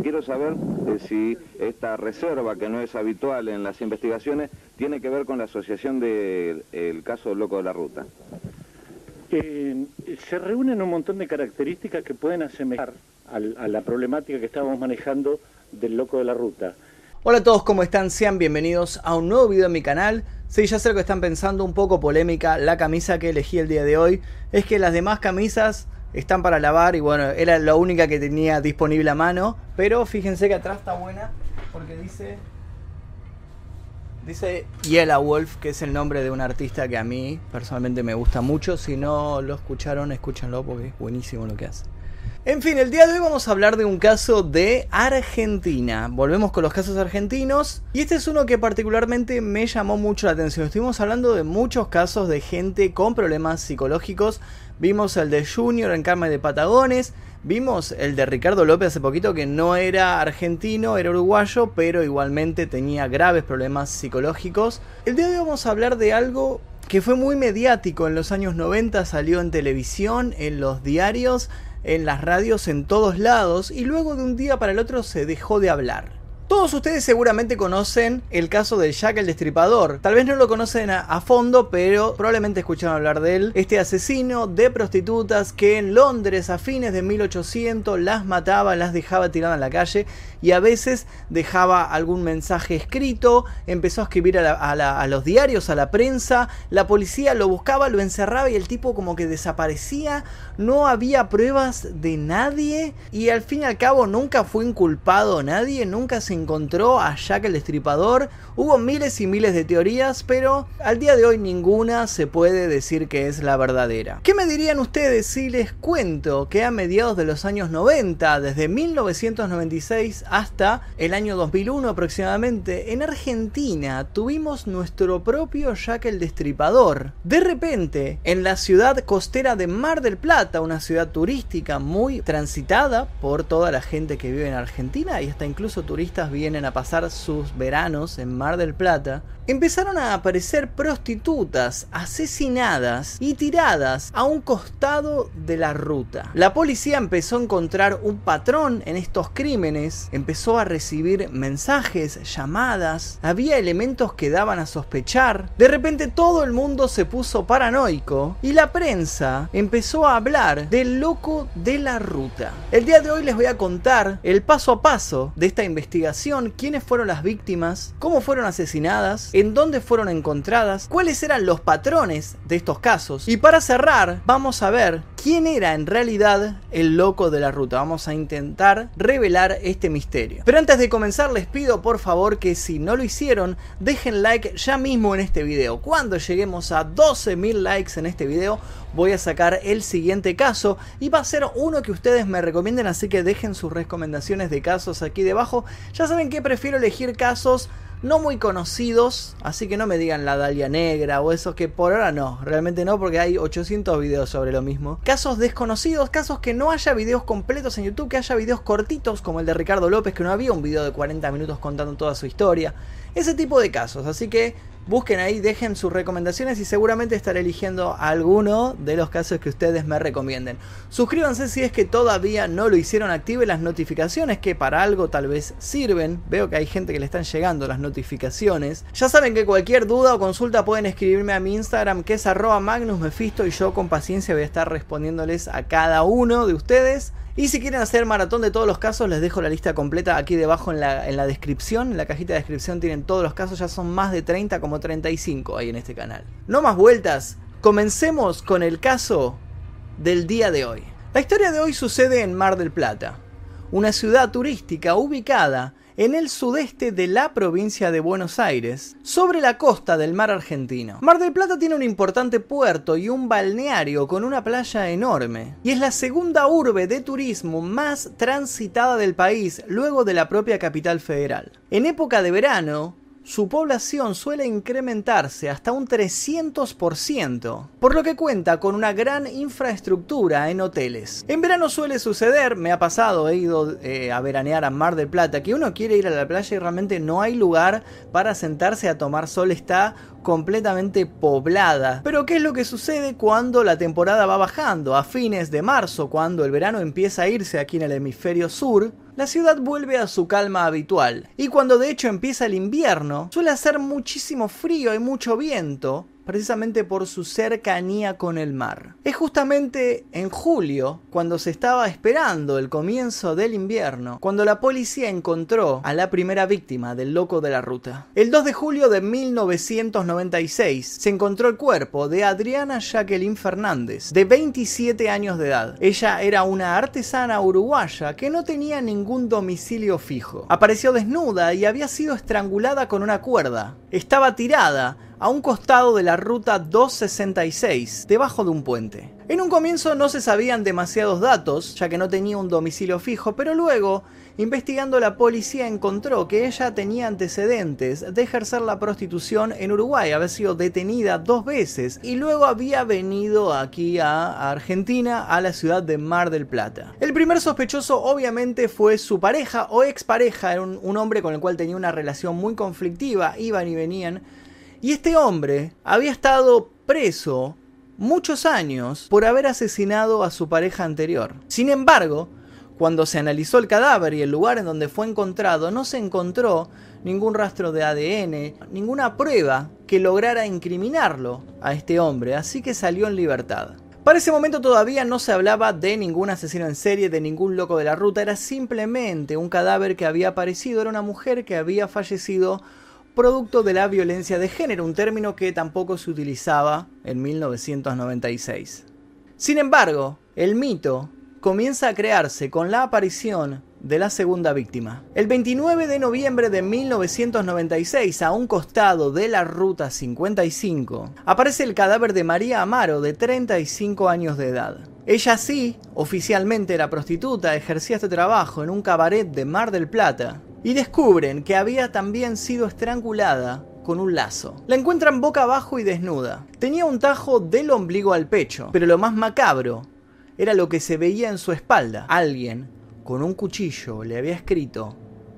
Quiero saber eh, si esta reserva, que no es habitual en las investigaciones, tiene que ver con la asociación del caso Loco de la Ruta. Eh, se reúnen un montón de características que pueden asemejar a la problemática que estábamos manejando del Loco de la Ruta. Hola a todos, ¿cómo están? Sean bienvenidos a un nuevo video en mi canal. Sí, ya sé lo que están pensando, un poco polémica la camisa que elegí el día de hoy. Es que las demás camisas están para lavar y bueno, era la única que tenía disponible a mano. Pero fíjense que atrás está buena porque dice... Dice Yellow Wolf, que es el nombre de un artista que a mí personalmente me gusta mucho. Si no lo escucharon, escúchenlo porque es buenísimo lo que hace. En fin, el día de hoy vamos a hablar de un caso de Argentina. Volvemos con los casos argentinos. Y este es uno que particularmente me llamó mucho la atención. Estuvimos hablando de muchos casos de gente con problemas psicológicos Vimos el de Junior en Carmen de Patagones. Vimos el de Ricardo López hace poquito que no era argentino, era uruguayo, pero igualmente tenía graves problemas psicológicos. El día de hoy vamos a hablar de algo que fue muy mediático en los años 90, salió en televisión, en los diarios, en las radios, en todos lados, y luego de un día para el otro se dejó de hablar. Todos ustedes seguramente conocen el caso de Jack el Destripador. Tal vez no lo conocen a, fondo, pero probablemente escucharon hablar de él. Este asesino de prostitutas que en Londres a fines de 1800 las mataba, las dejaba tiradas en la calle y a veces dejaba algún mensaje escrito, empezó a escribir a, a los diarios, a la prensa, la policía lo buscaba, lo encerraba y el tipo como que desaparecía, no había pruebas de nadie y al fin y al cabo nunca fue inculpado nadie, nunca se encontró a Jack el Destripador. Hubo miles y miles de teorías, pero al día de hoy ninguna se puede decir que es la verdadera. ¿Qué me dirían ustedes si les cuento que a mediados de los años 90, desde 1996 hasta el año 2001 aproximadamente, en Argentina tuvimos nuestro propio Jack el Destripador? De repente, en la ciudad costera de Mar del Plata, una ciudad turística muy transitada por toda la gente que vive en Argentina y hasta incluso turistas vienen a pasar sus veranos en Mar del Plata, empezaron a aparecer prostitutas asesinadas y tiradas a un costado de la ruta. La policía empezó a encontrar un patrón en estos crímenes, empezó a recibir mensajes, llamadas, había elementos que daban a sospechar. De repente todo el mundo se puso paranoico y la prensa empezó a hablar del loco de la ruta. El día de hoy les voy a contar el paso a paso de esta investigación, quiénes fueron las víctimas, cómo fueron asesinadas, en dónde fueron encontradas, cuáles eran los patrones de estos casos. Y para cerrar, vamos a ver quién era en realidad el loco de la ruta. Vamos a intentar revelar este misterio. Pero antes de comenzar les pido por favor que si no lo hicieron, dejen like ya mismo en este video. Cuando lleguemos a 12.000 likes en este video, voy a sacar el siguiente caso y va a ser uno que ustedes me recomienden, así que dejen sus recomendaciones de casos aquí debajo. Ya saben que prefiero elegir casos no muy conocidos, así que no me digan la Dalia Negra o esos que por ahora no, realmente no, porque hay 800 videos sobre lo mismo. Casos desconocidos, casos que no haya videos completos en YouTube, que haya videos cortitos como el de Ricardo López, que no había un video de 40 minutos contando toda su historia. Ese tipo de casos, así que Busquen ahí, dejen sus recomendaciones y seguramente estaré eligiendo alguno de los casos que ustedes me recomienden. Suscríbanse si es que todavía no lo hicieron, activen las notificaciones que para algo tal vez sirven. Veo que hay gente que le están llegando las notificaciones. Ya saben que cualquier duda o consulta pueden escribirme a mi Instagram que es arroba magnusmefisto y yo con paciencia voy a estar respondiéndoles a cada uno de ustedes. Y si quieren hacer maratón de todos los casos, les dejo la lista completa aquí debajo en la, en la descripción. En la cajita de descripción tienen todos los casos, ya son más de 30, como 35 ahí en este canal. No más vueltas, comencemos con el caso del día de hoy. La historia de hoy sucede en Mar del Plata, una ciudad turística ubicada en el sudeste de la provincia de Buenos Aires, sobre la costa del mar argentino. Mar del Plata tiene un importante puerto y un balneario con una playa enorme, y es la segunda urbe de turismo más transitada del país luego de la propia capital federal. En época de verano, su población suele incrementarse hasta un 300%, por lo que cuenta con una gran infraestructura en hoteles. En verano suele suceder, me ha pasado, he ido eh, a veranear a Mar del Plata, que uno quiere ir a la playa y realmente no hay lugar para sentarse a tomar sol, está completamente poblada. Pero ¿qué es lo que sucede cuando la temporada va bajando? A fines de marzo, cuando el verano empieza a irse aquí en el hemisferio sur, la ciudad vuelve a su calma habitual. Y cuando de hecho empieza el invierno, suele hacer muchísimo frío y mucho viento, precisamente por su cercanía con el mar. Es justamente en julio, cuando se estaba esperando el comienzo del invierno, cuando la policía encontró a la primera víctima del loco de la ruta. El 2 de julio de 1996 se encontró el cuerpo de Adriana Jacqueline Fernández, de 27 años de edad. Ella era una artesana uruguaya que no tenía ningún domicilio fijo. Apareció desnuda y había sido estrangulada con una cuerda. Estaba tirada a un costado de la ruta 266, debajo de un puente. En un comienzo no se sabían demasiados datos, ya que no tenía un domicilio fijo, pero luego, investigando la policía encontró que ella tenía antecedentes de ejercer la prostitución en Uruguay, había sido detenida dos veces y luego había venido aquí a Argentina, a la ciudad de Mar del Plata. El primer sospechoso obviamente fue su pareja o expareja, era un, un hombre con el cual tenía una relación muy conflictiva, iban y venían y este hombre había estado preso muchos años por haber asesinado a su pareja anterior. Sin embargo, cuando se analizó el cadáver y el lugar en donde fue encontrado, no se encontró ningún rastro de ADN, ninguna prueba que lograra incriminarlo a este hombre, así que salió en libertad. Para ese momento todavía no se hablaba de ningún asesino en serie, de ningún loco de la ruta, era simplemente un cadáver que había aparecido, era una mujer que había fallecido producto de la violencia de género, un término que tampoco se utilizaba en 1996. Sin embargo, el mito comienza a crearse con la aparición de la segunda víctima. El 29 de noviembre de 1996, a un costado de la Ruta 55, aparece el cadáver de María Amaro, de 35 años de edad. Ella sí, oficialmente era prostituta, ejercía este trabajo en un cabaret de Mar del Plata, y descubren que había también sido estrangulada con un lazo. La encuentran boca abajo y desnuda. Tenía un tajo del ombligo al pecho, pero lo más macabro era lo que se veía en su espalda. Alguien con un cuchillo le había escrito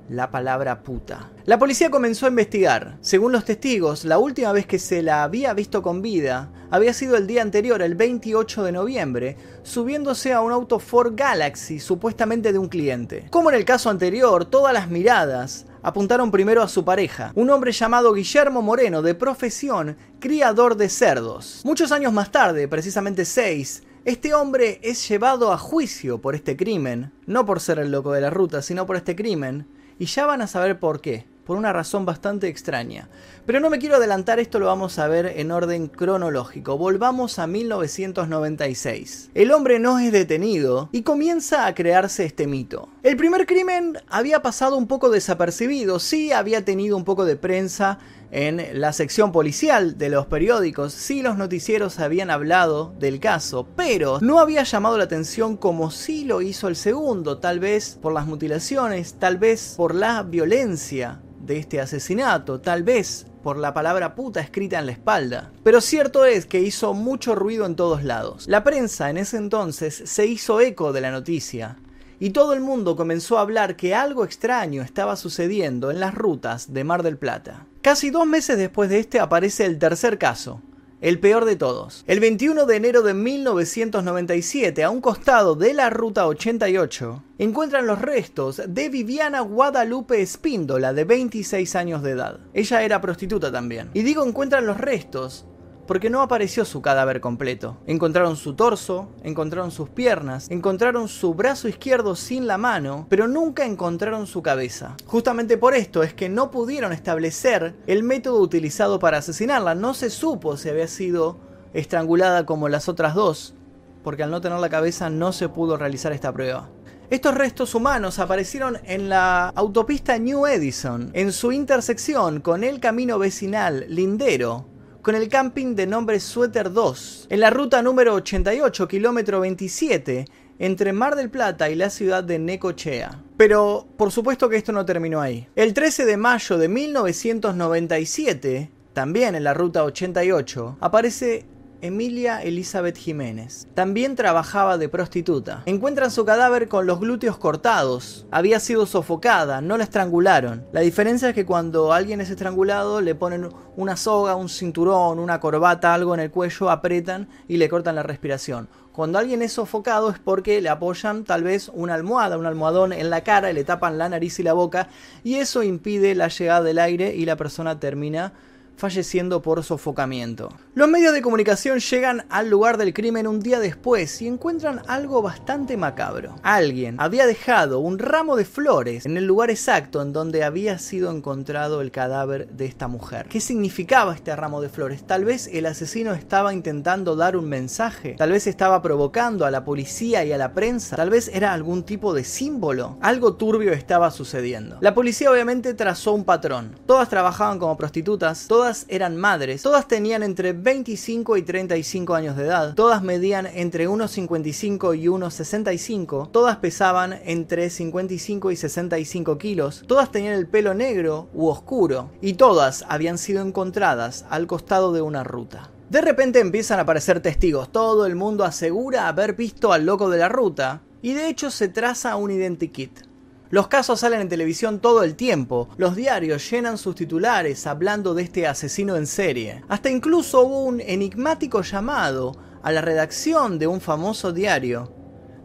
la palabra puta. La policía comenzó a investigar. Según los testigos, la última vez que se la había visto con vida había sido el día anterior, el 28 de noviembre, subiéndose a un auto Ford Galaxy, supuestamente de un cliente. Como en el caso anterior, todas las miradas apuntaron primero a su pareja, un hombre llamado Guillermo Moreno, de profesión criador de cerdos. Muchos años más tarde, precisamente seis, este hombre es llevado a juicio por este crimen, no por ser el loco de la ruta, sino por este crimen, y ya van a saber por qué, por una razón bastante extraña. Pero no me quiero adelantar, esto lo vamos a ver en orden cronológico. Volvamos a 1996. El hombre no es detenido y comienza a crearse este mito. El primer crimen había pasado un poco desapercibido, sí había tenido un poco de prensa en la sección policial de los periódicos, sí los noticieros habían hablado del caso, pero no había llamado la atención como sí lo hizo el segundo, tal vez por las mutilaciones, tal vez por la violencia de este asesinato, tal vez por la palabra puta escrita en la espalda. Pero cierto es que hizo mucho ruido en todos lados. La prensa en ese entonces se hizo eco de la noticia, y todo el mundo comenzó a hablar que algo extraño estaba sucediendo en las rutas de Mar del Plata. Casi dos meses después de este aparece el tercer caso, el peor de todos. El 21 de enero de 1997, a un costado de la Ruta 88, encuentran los restos de Viviana Guadalupe Espíndola, de 26 años de edad. Ella era prostituta también. Y digo encuentran los restos porque no apareció su cadáver completo. Encontraron su torso, encontraron sus piernas, encontraron su brazo izquierdo sin la mano, pero nunca encontraron su cabeza. Justamente por esto es que no pudieron establecer el método utilizado para asesinarla. No se supo si había sido estrangulada como las otras dos, porque al no tener la cabeza no se pudo realizar esta prueba. Estos restos humanos aparecieron en la autopista New Edison, en su intersección con el camino vecinal Lindero, con el camping de nombre Suéter 2, en la ruta número 88, kilómetro 27, entre Mar del Plata y la ciudad de Necochea. Pero por supuesto que esto no terminó ahí. El 13 de mayo de 1997, también en la ruta 88, aparece Emilia Elizabeth Jiménez. También trabajaba de prostituta. Encuentran su cadáver con los glúteos cortados. Había sido sofocada, no la estrangularon. La diferencia es que cuando alguien es estrangulado le ponen una soga, un cinturón, una corbata, algo en el cuello, apretan y le cortan la respiración. Cuando alguien es sofocado es porque le apoyan tal vez una almohada, un almohadón en la cara y le tapan la nariz y la boca y eso impide la llegada del aire y la persona termina falleciendo por sofocamiento. Los medios de comunicación llegan al lugar del crimen un día después y encuentran algo bastante macabro. Alguien había dejado un ramo de flores en el lugar exacto en donde había sido encontrado el cadáver de esta mujer. ¿Qué significaba este ramo de flores? Tal vez el asesino estaba intentando dar un mensaje, tal vez estaba provocando a la policía y a la prensa, tal vez era algún tipo de símbolo. Algo turbio estaba sucediendo. La policía obviamente trazó un patrón. Todas trabajaban como prostitutas, todas todas eran madres, todas tenían entre 25 y 35 años de edad, todas medían entre 1,55 y 1,65, todas pesaban entre 55 y 65 kilos, todas tenían el pelo negro u oscuro, y todas habían sido encontradas al costado de una ruta. De repente empiezan a aparecer testigos, todo el mundo asegura haber visto al loco de la ruta, y de hecho se traza un identikit. Los casos salen en televisión todo el tiempo, los diarios llenan sus titulares hablando de este asesino en serie. Hasta incluso hubo un enigmático llamado a la redacción de un famoso diario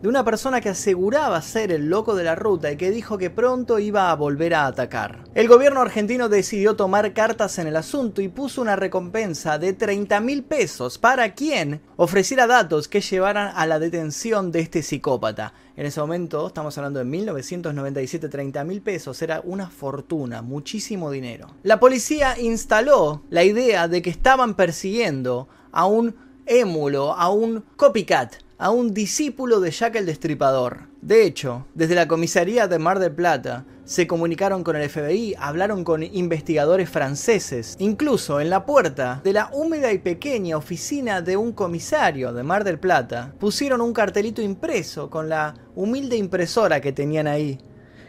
de una persona que aseguraba ser el loco de la ruta y que dijo que pronto iba a volver a atacar. El gobierno argentino decidió tomar cartas en el asunto y puso una recompensa de 30 mil pesos para quien ofreciera datos que llevaran a la detención de este psicópata. En ese momento, estamos hablando de 1997, 30 mil pesos, era una fortuna, muchísimo dinero. La policía instaló la idea de que estaban persiguiendo a un émulo, a un copycat a un discípulo de Jack el Destripador. De hecho, desde la comisaría de Mar del Plata se comunicaron con el FBI, hablaron con investigadores franceses, incluso en la puerta de la húmeda y pequeña oficina de un comisario de Mar del Plata, pusieron un cartelito impreso con la humilde impresora que tenían ahí,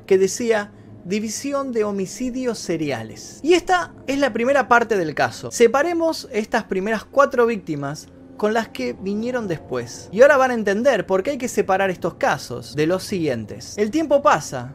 que decía División de Homicidios Seriales. Y esta es la primera parte del caso. Separemos estas primeras cuatro víctimas con las que vinieron después. Y ahora van a entender por qué hay que separar estos casos de los siguientes. El tiempo pasa,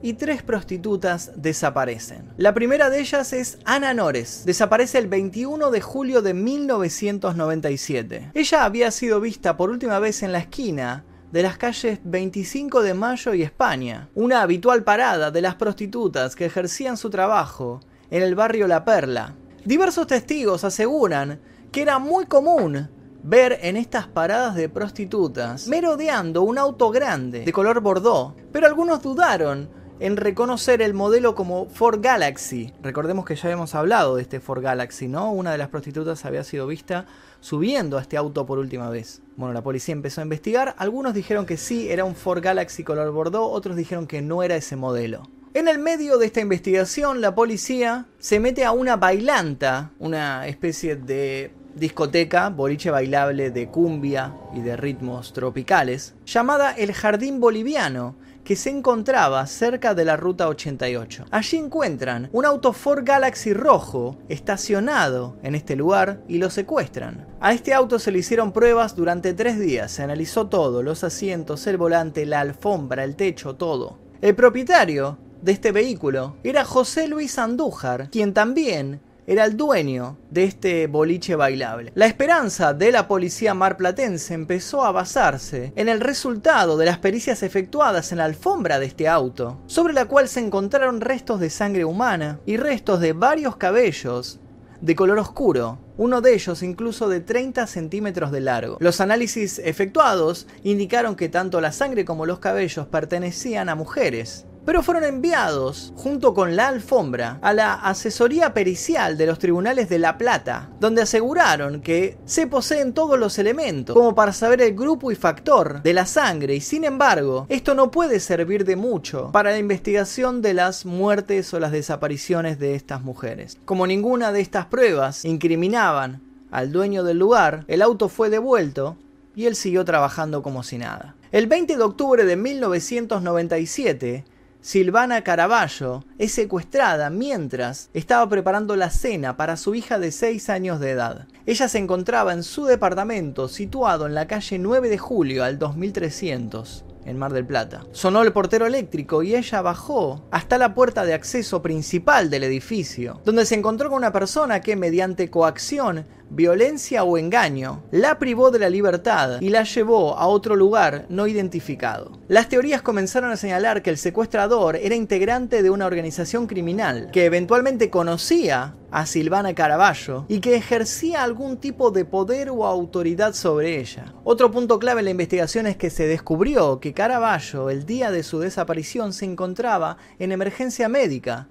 y tres prostitutas desaparecen. La primera de ellas es Ana Nores. Desaparece el 21 de julio de 1997. Ella había sido vista por última vez en la esquina de las calles 25 de Mayo y España, una habitual parada de las prostitutas que ejercían su trabajo en el barrio La Perla. Diversos testigos aseguran que era muy común ver en estas paradas de prostitutas merodeando un auto grande de color bordó, pero algunos dudaron en reconocer el modelo como Ford Galaxy. Recordemos que ya habíamos hablado de este Ford Galaxy, ¿no? Una de las prostitutas había sido vista subiendo a este auto por última vez. Bueno, la policía empezó a investigar, algunos dijeron que sí, era un Ford Galaxy color bordó, otros dijeron que no era ese modelo. En el medio de esta investigación, la policía se mete a una bailanta, una especie de discoteca, boliche bailable de cumbia y de ritmos tropicales, llamada El Jardín Boliviano, que se encontraba cerca de la Ruta 88. Allí encuentran un auto Ford Galaxy rojo estacionado en este lugar y lo secuestran. A este auto se le hicieron pruebas durante tres días, se analizó todo, los asientos, el volante, la alfombra, el techo, todo. El propietario de este vehículo era José Luis Andújar, quien también era el dueño de este boliche bailable. La esperanza de la policía marplatense empezó a basarse en el resultado de las pericias efectuadas en la alfombra de este auto, sobre la cual se encontraron restos de sangre humana y restos de varios cabellos de color oscuro, uno de ellos incluso de 30 centímetros de largo. Los análisis efectuados indicaron que tanto la sangre como los cabellos pertenecían a mujeres, pero fueron enviados, junto con la alfombra, a la asesoría pericial de los tribunales de La Plata, donde aseguraron que se poseen todos los elementos, como para saber el grupo y factor de la sangre, y sin embargo, esto no puede servir de mucho para la investigación de las muertes o las desapariciones de estas mujeres. Como ninguna de estas pruebas incriminaban al dueño del lugar, el auto fue devuelto y él siguió trabajando como si nada. El 20 de octubre de 1997, Silvana Caraballo es secuestrada mientras estaba preparando la cena para su hija de 6 años de edad. Ella se encontraba en su departamento situado en la calle 9 de julio al 2300 en Mar del Plata. Sonó el portero eléctrico y ella bajó hasta la puerta de acceso principal del edificio, donde se encontró con una persona que mediante coacción, violencia o engaño la privó de la libertad y la llevó a otro lugar no identificado. Las teorías comenzaron a señalar que el secuestrador era integrante de una organización criminal que eventualmente conocía a Silvana Caraballo y que ejercía algún tipo de poder o autoridad sobre ella. Otro punto clave en la investigación es que se descubrió que Caraballo el día de su desaparición se encontraba en emergencia médica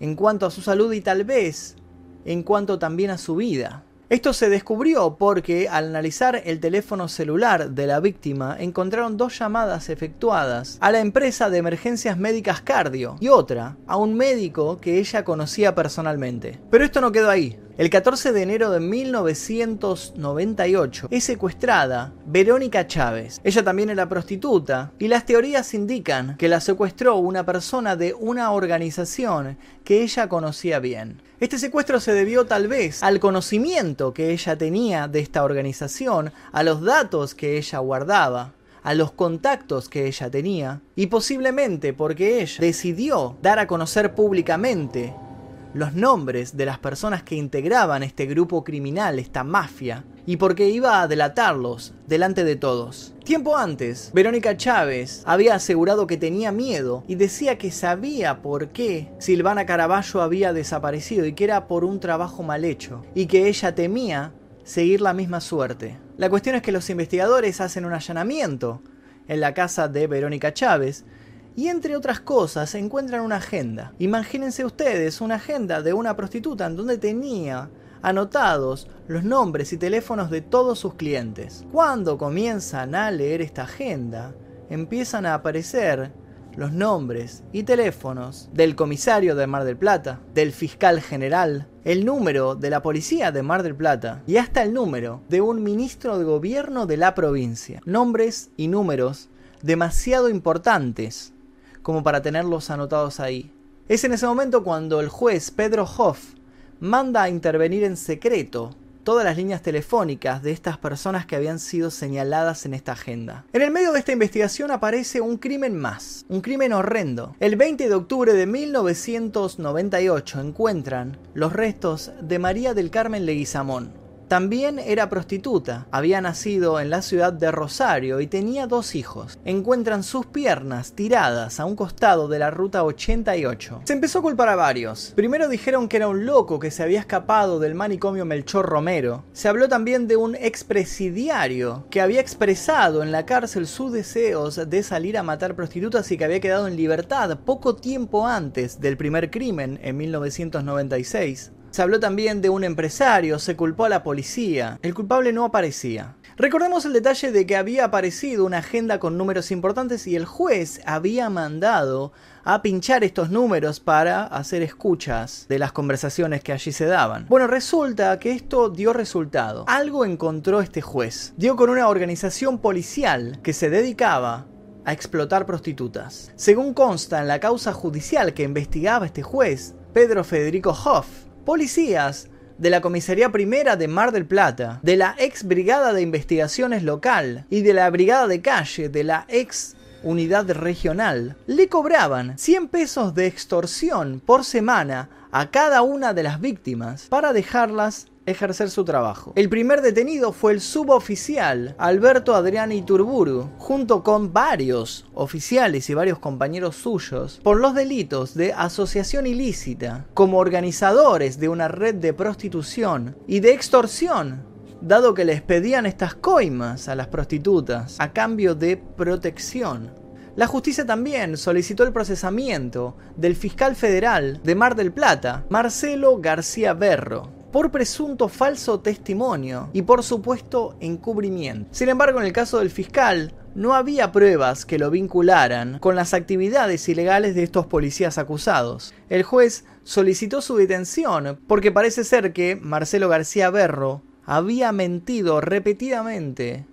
en cuanto a su salud y tal vez en cuanto también a su vida. Esto se descubrió porque al analizar el teléfono celular de la víctima encontraron dos llamadas efectuadas a la empresa de emergencias médicas Cardio y otra a un médico que ella conocía personalmente. Pero esto no quedó ahí. El 14 de enero de 1998 es secuestrada Verónica Chávez. Ella también era prostituta y las teorías indican que la secuestró una persona de una organización que ella conocía bien. Este secuestro se debió tal vez al conocimiento que ella tenía de esta organización, a los datos que ella guardaba a los contactos que ella tenía y posiblemente porque ella decidió dar a conocer públicamente los nombres de las personas que integraban este grupo criminal, esta mafia, y porque iba a delatarlos delante de todos. Tiempo antes, Verónica Chávez había asegurado que tenía miedo y decía que sabía por qué Silvana Caraballo había desaparecido y que era por un trabajo mal hecho, y que ella temía seguir la misma suerte. La cuestión es que los investigadores hacen un allanamiento en la casa de Verónica Chávez y entre otras cosas encuentran una agenda. Imagínense ustedes una agenda de una prostituta en donde tenía anotados los nombres y teléfonos de todos sus clientes. Cuando comienzan a leer esta agenda, empiezan a aparecer los nombres y teléfonos del comisario de Mar del Plata, del fiscal general, el número de la policía de Mar del Plata y hasta el número de un ministro de gobierno de la provincia. Nombres y números demasiado importantes como para tenerlos anotados ahí. Es en ese momento cuando el juez Pedro Hoff manda a intervenir en secreto todas las líneas telefónicas de estas personas que habían sido señaladas en esta agenda. En el medio de esta investigación aparece un crimen más, un crimen horrendo. El 20 de octubre de 1998 encuentran los restos de María del Carmen Leguizamón, también era prostituta, había nacido en la ciudad de Rosario y tenía dos hijos. Encuentran sus piernas tiradas a un costado de la ruta 88. Se empezó a culpar a varios. Primero dijeron que era un loco que se había escapado del manicomio Melchor Romero. Se habló también de un expresidiario que había expresado en la cárcel sus deseos de salir a matar prostitutas y que había quedado en libertad poco tiempo antes del primer crimen en 1996. Se habló también de un empresario, se culpó a la policía. El culpable no aparecía. Recordemos el detalle de que había aparecido una agenda con números importantes y el juez había mandado a pinchar estos números para hacer escuchas de las conversaciones que allí se daban. Bueno, resulta que esto dio resultado. Algo encontró este juez. Dio con una organización policial que se dedicaba a explotar prostitutas. Según consta en la causa judicial que investigaba este juez, Pedro Federico Hoff, policías de la Comisaría Primera de Mar del Plata, de la ex Brigada de Investigaciones Local y de la Brigada de Calle de la ex Unidad Regional, le cobraban 100 pesos de extorsión por semana a cada una de las víctimas para dejarlas ejercer su trabajo. El primer detenido fue el suboficial Alberto Adriani Iturburu, junto con varios oficiales y varios compañeros suyos, por los delitos de asociación ilícita, como organizadores de una red de prostitución y de extorsión, dado que les pedían estas coimas a las prostitutas a cambio de protección. La justicia también solicitó el procesamiento del fiscal federal de Mar del Plata, Marcelo García Berro, por presunto falso testimonio y por supuesto encubrimiento. Sin embargo, en el caso del fiscal, no había pruebas que lo vincularan con las actividades ilegales de estos policías acusados. El juez solicitó su detención porque parece ser que Marcelo García Berro había mentido repetidamente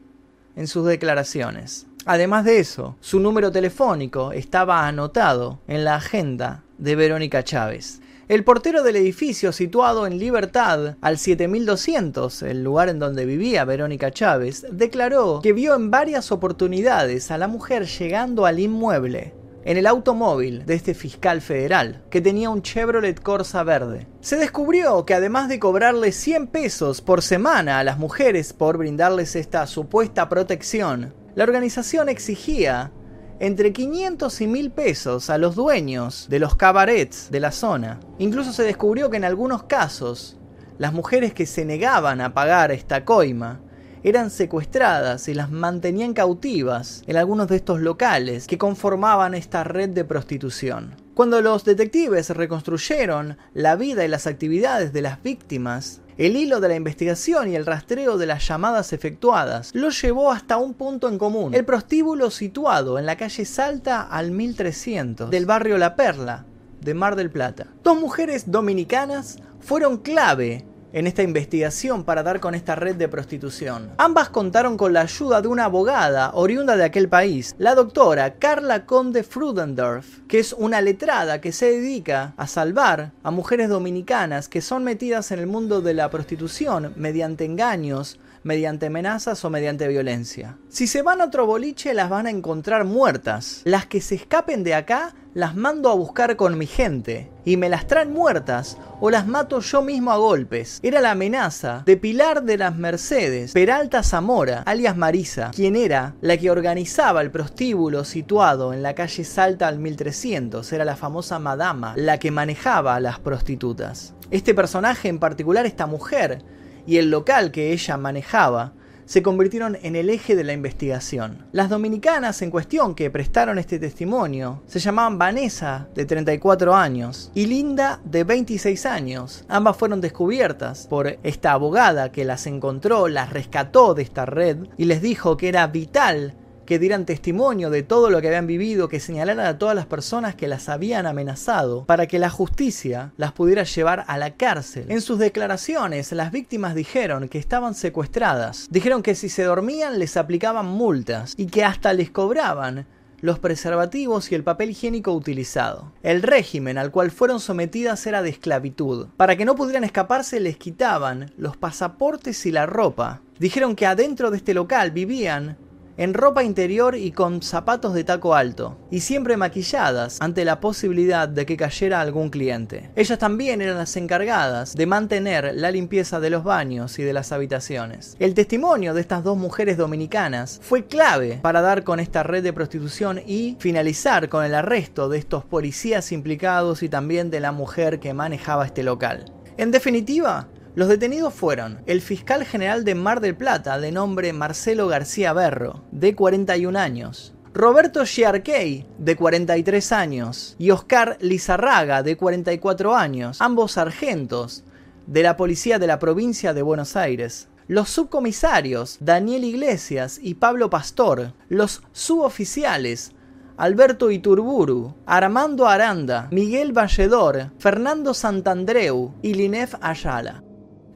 en sus declaraciones. Además de eso, su número telefónico estaba anotado en la agenda de Verónica Chávez. El portero del edificio situado en Libertad, al 7200, el lugar en donde vivía Verónica Chávez, declaró que vio en varias oportunidades a la mujer llegando al inmueble en el automóvil de este fiscal federal, que tenía un Chevrolet Corsa verde. Se descubrió que además de cobrarle 100 pesos por semana a las mujeres por brindarles esta supuesta protección, la organización exigía entre 500 y 1000 pesos a los dueños de los cabarets de la zona. Incluso se descubrió que en algunos casos, las mujeres que se negaban a pagar esta coima eran secuestradas y las mantenían cautivas en algunos de estos locales que conformaban esta red de prostitución. Cuando los detectives reconstruyeron la vida y las actividades de las víctimas, el hilo de la investigación y el rastreo de las llamadas efectuadas lo llevó hasta un punto en común, el prostíbulo situado en la calle Salta al 1300 del barrio La Perla de Mar del Plata. Dos mujeres dominicanas fueron clave en esta investigación para dar con esta red de prostitución. Ambas contaron con la ayuda de una abogada oriunda de aquel país, la doctora Carla Conde Frudendorf, que es una letrada que se dedica a salvar a mujeres dominicanas que son metidas en el mundo de la prostitución mediante engaños, mediante amenazas o mediante violencia. Si se van a otro boliche las van a encontrar muertas. Las que se escapen de acá las mando a buscar con mi gente y me las traen muertas o las mato yo mismo a golpes. Era la amenaza de Pilar de las Mercedes, Peralta Zamora, alias Marisa, quien era la que organizaba el prostíbulo situado en la calle Salta al 1300. Era la famosa Madama, la que manejaba a las prostitutas. Este personaje en particular, esta mujer, y el local que ella manejaba se convirtieron en el eje de la investigación. Las dominicanas en cuestión que prestaron este testimonio se llamaban Vanessa, de 34 años, y Linda, de 26 años. Ambas fueron descubiertas por esta abogada que las encontró, las rescató de esta red y les dijo que era vital que dieran testimonio de todo lo que habían vivido, que señalaran a todas las personas que las habían amenazado, para que la justicia las pudiera llevar a la cárcel. En sus declaraciones, las víctimas dijeron que estaban secuestradas, dijeron que si se dormían les aplicaban multas y que hasta les cobraban los preservativos y el papel higiénico utilizado. El régimen al cual fueron sometidas era de esclavitud. Para que no pudieran escaparse les quitaban los pasaportes y la ropa. Dijeron que adentro de este local vivían en ropa interior y con zapatos de taco alto, y siempre maquilladas ante la posibilidad de que cayera algún cliente. Ellas también eran las encargadas de mantener la limpieza de los baños y de las habitaciones. El testimonio de estas dos mujeres dominicanas fue clave para dar con esta red de prostitución y finalizar con el arresto de estos policías implicados y también de la mujer que manejaba este local. En definitiva, los detenidos fueron el fiscal general de Mar del Plata, de nombre Marcelo García Berro, de 41 años, Roberto Giarquey, de 43 años, y Oscar Lizarraga, de 44 años, ambos sargentos de la policía de la provincia de Buenos Aires. Los subcomisarios Daniel Iglesias y Pablo Pastor, los suboficiales Alberto Iturburu, Armando Aranda, Miguel Valledor, Fernando Santandreu y Linef Ayala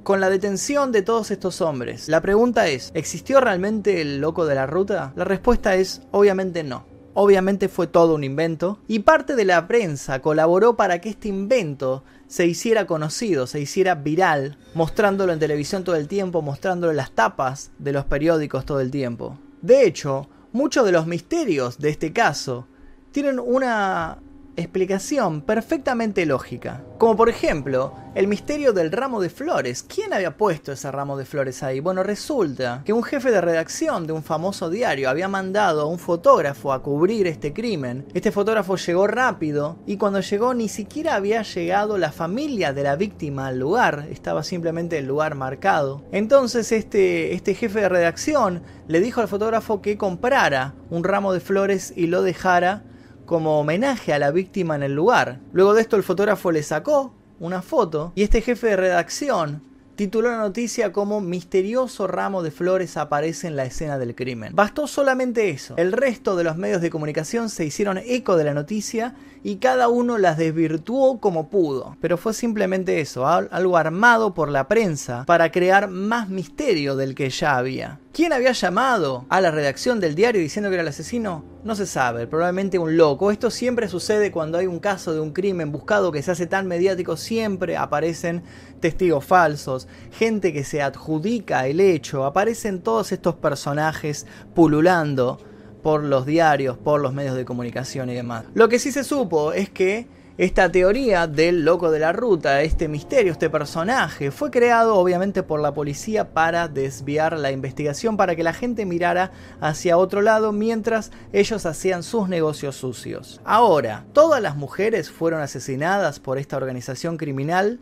con la detención de todos estos hombres. La pregunta es, ¿existió realmente el loco de la ruta? La respuesta es, obviamente no. Obviamente fue todo un invento y parte de la prensa colaboró para que este invento se hiciera conocido, se hiciera viral, mostrándolo en televisión todo el tiempo, mostrándolo en las tapas de los periódicos todo el tiempo. De hecho, muchos de los misterios de este caso tienen una explicación perfectamente lógica. Como por ejemplo, el misterio del ramo de flores. ¿Quién había puesto ese ramo de flores ahí? Bueno, resulta que un jefe de redacción de un famoso diario había mandado a un fotógrafo a cubrir este crimen. Este fotógrafo llegó rápido y cuando llegó ni siquiera había llegado la familia de la víctima al lugar, estaba simplemente el lugar marcado. Entonces este, este jefe de redacción le dijo al fotógrafo que comprara un ramo de flores y lo dejara como homenaje a la víctima en el lugar. Luego de esto el fotógrafo le sacó una foto y este jefe de redacción tituló la noticia como Misterioso ramo de flores aparece en la escena del crimen. Bastó solamente eso. El resto de los medios de comunicación se hicieron eco de la noticia y cada uno las desvirtuó como pudo. Pero fue simplemente eso, algo armado por la prensa para crear más misterio del que ya había. ¿Quién había llamado a la redacción del diario diciendo que era el asesino? No se sabe, probablemente un loco. Esto siempre sucede cuando hay un caso de un crimen buscado que se hace tan mediático, siempre aparecen testigos falsos, gente que se adjudica el hecho, aparecen todos estos personajes pululando por los diarios, por los medios de comunicación y demás. Lo que sí se supo es que esta teoría del loco de la ruta, este misterio, este personaje, fue creado obviamente por la policía para desviar la investigación, para que la gente mirara hacia otro lado mientras ellos hacían sus negocios sucios. Ahora, ¿todas las mujeres fueron asesinadas por esta organización criminal?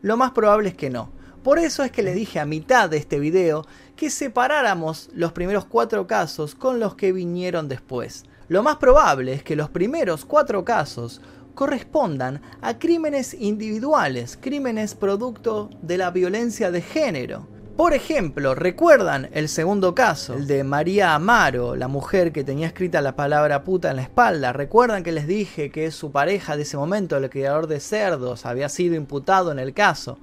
Lo más probable es que no. Por eso es que le dije a mitad de este video que separáramos los primeros cuatro casos con los que vinieron después. Lo más probable es que los primeros cuatro casos correspondan a crímenes individuales, crímenes producto de la violencia de género. Por ejemplo, ¿recuerdan el segundo caso? El de María Amaro, la mujer que tenía escrita la palabra puta en la espalda. ¿Recuerdan que les dije que su pareja de ese momento, el criador de cerdos, había sido imputado en el caso?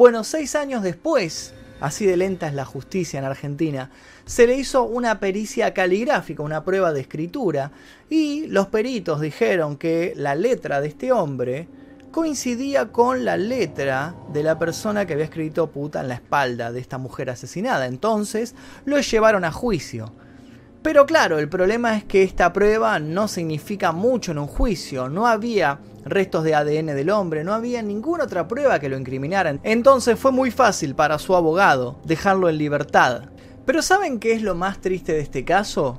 Bueno, seis años después, así de lenta es la justicia en Argentina, se le hizo una pericia caligráfica, una prueba de escritura, y los peritos dijeron que la letra de este hombre coincidía con la letra de la persona que había escrito puta en la espalda de esta mujer asesinada. Entonces lo llevaron a juicio. Pero claro, el problema es que esta prueba no significa mucho en un juicio. No había restos de ADN del hombre, no había ninguna otra prueba que lo incriminaran. Entonces fue muy fácil para su abogado dejarlo en libertad. Pero ¿saben qué es lo más triste de este caso?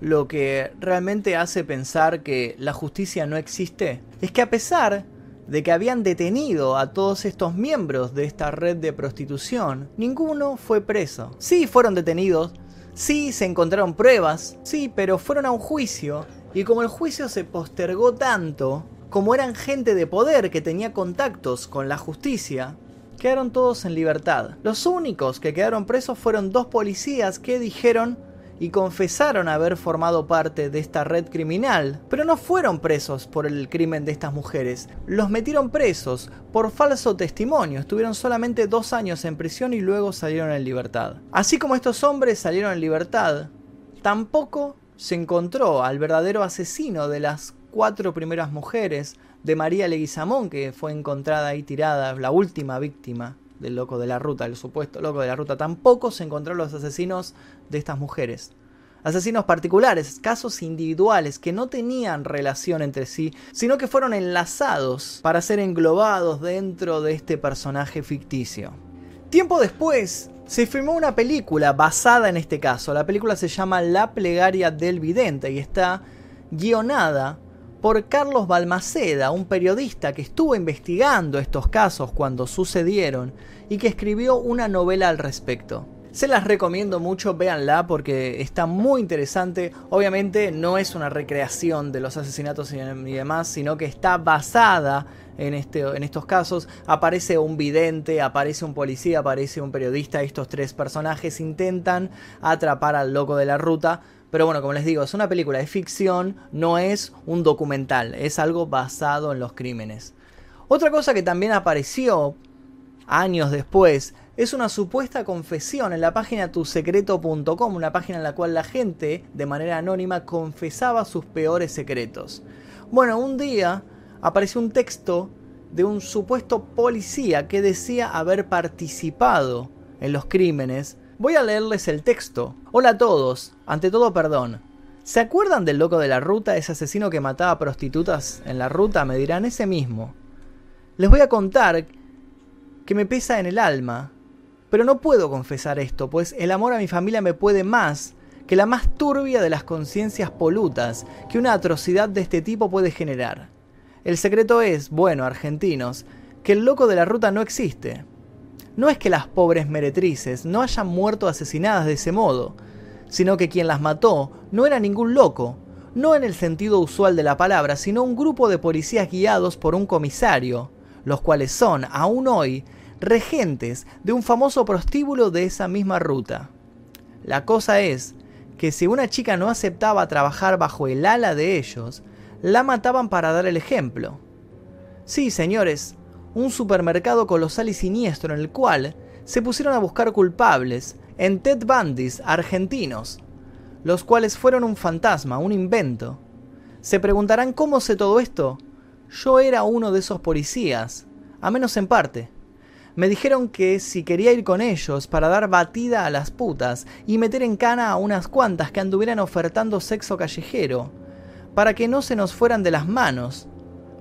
Lo que realmente hace pensar que la justicia no existe es que a pesar de que habían detenido a todos estos miembros de esta red de prostitución, ninguno fue preso. Sí fueron detenidos, sí se encontraron pruebas, sí, pero fueron a un juicio y como el juicio se postergó tanto, como eran gente de poder que tenía contactos con la justicia, quedaron todos en libertad. Los únicos que quedaron presos fueron dos policías que dijeron y confesaron haber formado parte de esta red criminal, pero no fueron presos por el crimen de estas mujeres, los metieron presos por falso testimonio, estuvieron solamente dos años en prisión y luego salieron en libertad. Así como estos hombres salieron en libertad, tampoco se encontró al verdadero asesino de las cuatro primeras mujeres de María Leguizamón, que fue encontrada ahí tirada, la última víctima del loco de la ruta, el supuesto loco de la ruta, tampoco se encontraron los asesinos de estas mujeres. Asesinos particulares, casos individuales que no tenían relación entre sí, sino que fueron enlazados para ser englobados dentro de este personaje ficticio. Tiempo después, se filmó una película basada en este caso. La película se llama La plegaria del vidente y está guionada por Carlos Balmaceda, un periodista que estuvo investigando estos casos cuando sucedieron y que escribió una novela al respecto. Se las recomiendo mucho, véanla porque está muy interesante. Obviamente no es una recreación de los asesinatos y demás, sino que está basada en, este, en estos casos. Aparece un vidente, aparece un policía, aparece un periodista. Estos tres personajes intentan atrapar al loco de la ruta pero bueno, como les digo, es una película de ficción, no es un documental, es algo basado en los crímenes. Otra cosa que también apareció años después es una supuesta confesión en la página tusecreto.com, una página en la cual la gente, de manera anónima, confesaba sus peores secretos. Bueno, un día apareció un texto de un supuesto policía que decía haber participado en los crímenes Voy a leerles el texto. Hola a todos, ante todo perdón. ¿Se acuerdan del loco de la ruta, ese asesino que mataba prostitutas en la ruta? Me dirán ese mismo. Les voy a contar que me pesa en el alma, pero no puedo confesar esto, pues el amor a mi familia me puede más que la más turbia de las conciencias polutas que una atrocidad de este tipo puede generar. El secreto es, bueno, argentinos, que el loco de la ruta no existe no es que las pobres meretrices no hayan muerto asesinadas de ese modo, sino que quien las mató no era ningún loco, no en el sentido usual de la palabra, sino un grupo de policías guiados por un comisario, los cuales son, aún hoy, regentes de un famoso prostíbulo de esa misma ruta. La cosa es que si una chica no aceptaba trabajar bajo el ala de ellos, la mataban para dar el ejemplo. Sí, señores, un supermercado colosal y siniestro en el cual se pusieron a buscar culpables en Ted Bundys argentinos, los cuales fueron un fantasma, un invento. Se preguntarán cómo sé todo esto. Yo era uno de esos policías, a menos en parte. Me dijeron que si quería ir con ellos para dar batida a las putas y meter en cana a unas cuantas que anduvieran ofertando sexo callejero, para que no se nos fueran de las manos,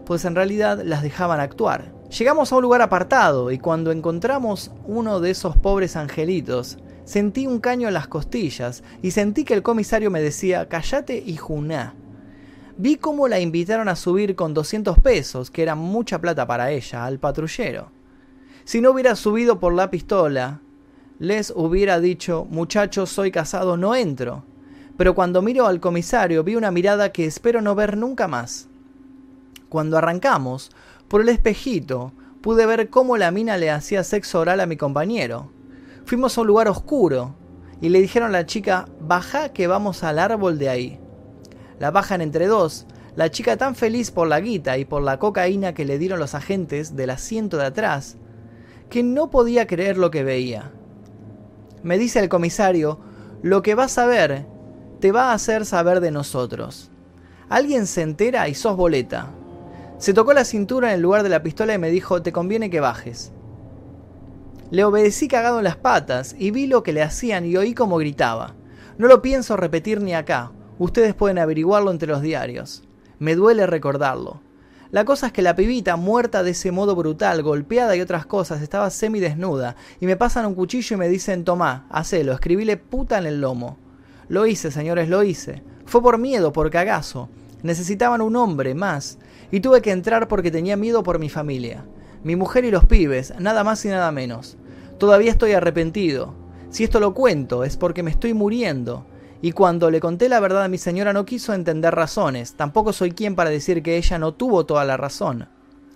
pues en realidad las dejaban actuar. Llegamos a un lugar apartado y cuando encontramos uno de esos pobres angelitos, sentí un caño en las costillas y sentí que el comisario me decía, callate y juná. Vi cómo la invitaron a subir con 200 pesos, que era mucha plata para ella, al patrullero. Si no hubiera subido por la pistola, les hubiera dicho, muchachos, soy casado, no entro. Pero cuando miro al comisario vi una mirada que espero no ver nunca más. Cuando arrancamos, por el espejito, pude ver cómo la mina le hacía sexo oral a mi compañero. Fuimos a un lugar oscuro y le dijeron a la chica, baja que vamos al árbol de ahí. La bajan entre dos, la chica tan feliz por la guita y por la cocaína que le dieron los agentes del asiento de atrás, que no podía creer lo que veía. Me dice el comisario, lo que vas a ver te va a hacer saber de nosotros. Alguien se entera y sos boleta. Se tocó la cintura en el lugar de la pistola y me dijo, te conviene que bajes. Le obedecí cagado en las patas y vi lo que le hacían y oí cómo gritaba. No lo pienso repetir ni acá, ustedes pueden averiguarlo entre los diarios. Me duele recordarlo. La cosa es que la pibita, muerta de ese modo brutal, golpeada y otras cosas, estaba semidesnuda, y me pasan un cuchillo y me dicen, tomá, hacelo, escribíle puta en el lomo. Lo hice, señores, lo hice. Fue por miedo, por cagazo. Necesitaban un hombre más, y tuve que entrar porque tenía miedo por mi familia. Mi mujer y los pibes, nada más y nada menos. Todavía estoy arrepentido. Si esto lo cuento es porque me estoy muriendo, y cuando le conté la verdad a mi señora no quiso entender razones, tampoco soy quien para decir que ella no tuvo toda la razón.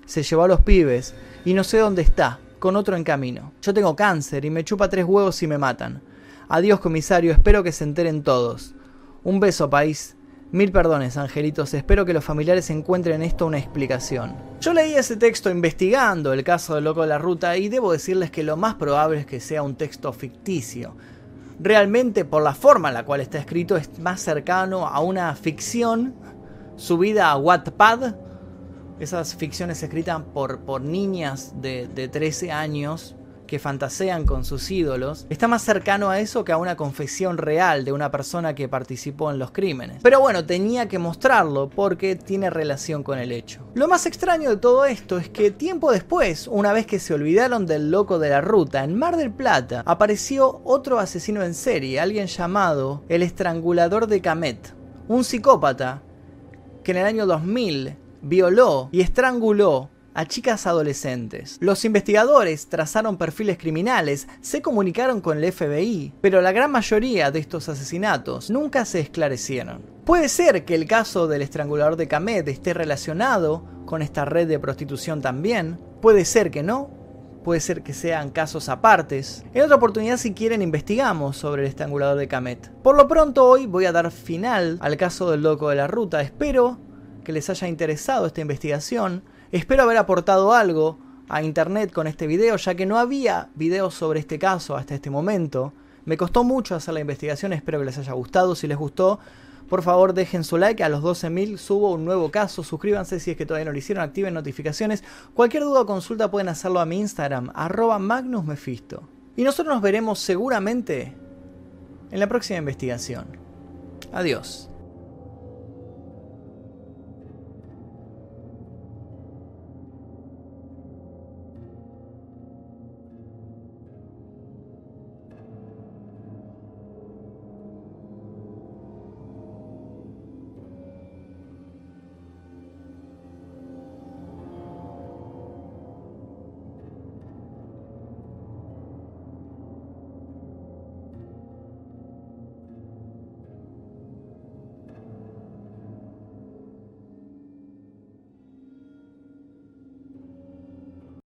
Se llevó a los pibes y no sé dónde está, con otro en camino. Yo tengo cáncer y me chupa tres huevos y me matan. Adiós comisario, espero que se enteren todos. Un beso país. Mil perdones, angelitos, espero que los familiares encuentren esto una explicación. Yo leí ese texto investigando el caso del loco de la ruta y debo decirles que lo más probable es que sea un texto ficticio realmente por la forma en la cual está escrito es más cercano a una ficción subida a Wattpad. Esas ficciones escritas por, por niñas de, de 13 años que fantasean con sus ídolos, está más cercano a eso que a una confesión real de una persona que participó en los crímenes. Pero bueno, tenía que mostrarlo porque tiene relación con el hecho. Lo más extraño de todo esto es que tiempo después, una vez que se olvidaron del loco de la ruta, en Mar del Plata apareció otro asesino en serie, alguien llamado el estrangulador de Camet, un psicópata que en el año 2000 violó y estranguló a chicas adolescentes. Los investigadores trazaron perfiles criminales, se comunicaron con el FBI, pero la gran mayoría de estos asesinatos nunca se esclarecieron. Puede ser que el caso del estrangulador de Camet esté relacionado con esta red de prostitución también, puede ser que no, puede ser que sean casos apartes. En otra oportunidad, si quieren, investigamos sobre el estrangulador de Camet. Por lo pronto, hoy voy a dar final al caso del loco de la ruta. Espero que les haya interesado esta investigación. Espero haber aportado algo a internet con este video, ya que no había videos sobre este caso hasta este momento. Me costó mucho hacer la investigación, espero que les haya gustado. Si les gustó, por favor dejen su like. A los 12.000 subo un nuevo caso. Suscríbanse si es que todavía no lo hicieron. Activen notificaciones. Cualquier duda o consulta pueden hacerlo a mi Instagram, arroba magnusmefisto. Y nosotros nos veremos seguramente en la próxima investigación. Adiós.